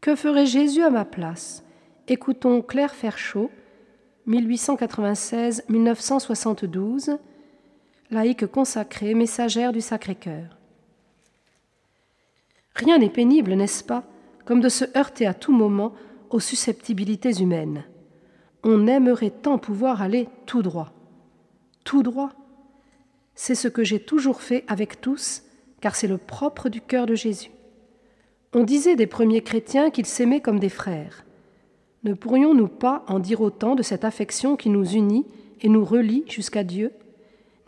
Que ferait Jésus à ma place? Écoutons Claire Ferchaud, 1896-1972, laïque consacrée, messagère du Sacré-Cœur. Rien n'est pénible, n'est-ce pas, comme de se heurter à tout moment aux susceptibilités humaines. On aimerait tant pouvoir aller tout droit. Tout droit? C'est ce que j'ai toujours fait avec tous, car c'est le propre du cœur de Jésus. On disait des premiers chrétiens qu'ils s'aimaient comme des frères. Ne pourrions-nous pas en dire autant de cette affection qui nous unit et nous relie jusqu'à Dieu?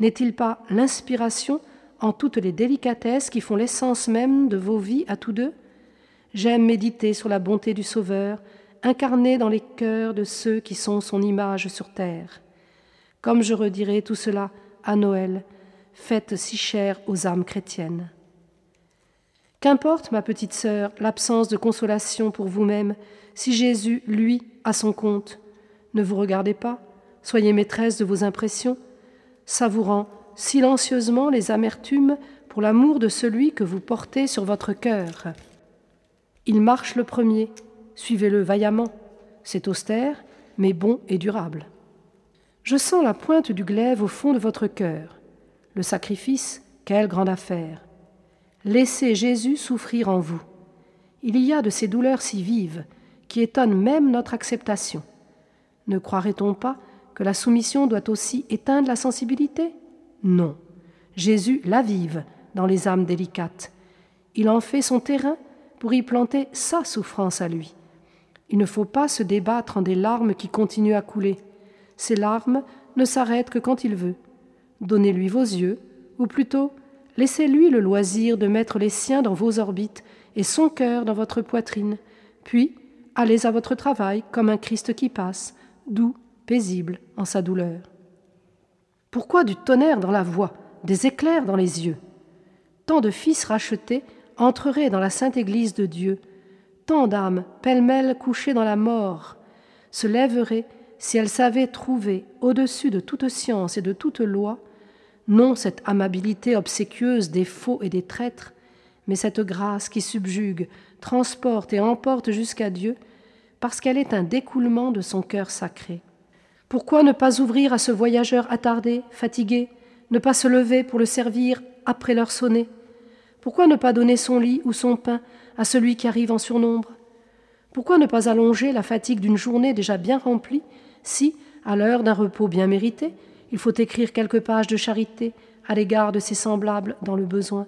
N'est-il pas l'inspiration en toutes les délicatesses qui font l'essence même de vos vies à tous deux? J'aime méditer sur la bonté du Sauveur, incarné dans les cœurs de ceux qui sont son image sur terre. Comme je redirai tout cela à Noël, fête si chère aux âmes chrétiennes. Qu'importe, ma petite sœur, l'absence de consolation pour vous-même, si Jésus, lui, a son compte. Ne vous regardez pas, soyez maîtresse de vos impressions, savourant silencieusement les amertumes pour l'amour de celui que vous portez sur votre cœur. Il marche le premier, suivez-le vaillamment. C'est austère, mais bon et durable. Je sens la pointe du glaive au fond de votre cœur. Le sacrifice, quelle grande affaire. Laissez Jésus souffrir en vous. Il y a de ces douleurs si vives qui étonnent même notre acceptation. Ne croirait-on pas que la soumission doit aussi éteindre la sensibilité? Non. Jésus la vive dans les âmes délicates. Il en fait son terrain pour y planter sa souffrance à lui. Il ne faut pas se débattre en des larmes qui continuent à couler. Ces larmes ne s'arrêtent que quand il veut. Donnez-lui vos yeux, ou plutôt Laissez-lui le loisir de mettre les siens dans vos orbites et son cœur dans votre poitrine, puis allez à votre travail comme un Christ qui passe, doux, paisible en sa douleur. Pourquoi du tonnerre dans la voix, des éclairs dans les yeux? Tant de fils rachetés entreraient dans la sainte Église de Dieu, tant d'âmes pêle-mêle couchées dans la mort se lèveraient si elles savaient trouver, au-dessus de toute science et de toute loi, non cette amabilité obséquieuse des faux et des traîtres, mais cette grâce qui subjugue, transporte et emporte jusqu'à Dieu, parce qu'elle est un découlement de son cœur sacré. Pourquoi ne pas ouvrir à ce voyageur attardé, fatigué, ne pas se lever pour le servir après l'heure sonnée? Pourquoi ne pas donner son lit ou son pain à celui qui arrive en surnombre? Pourquoi ne pas allonger la fatigue d'une journée déjà bien remplie si, à l'heure d'un repos bien mérité, il faut écrire quelques pages de charité à l'égard de ses semblables dans le besoin.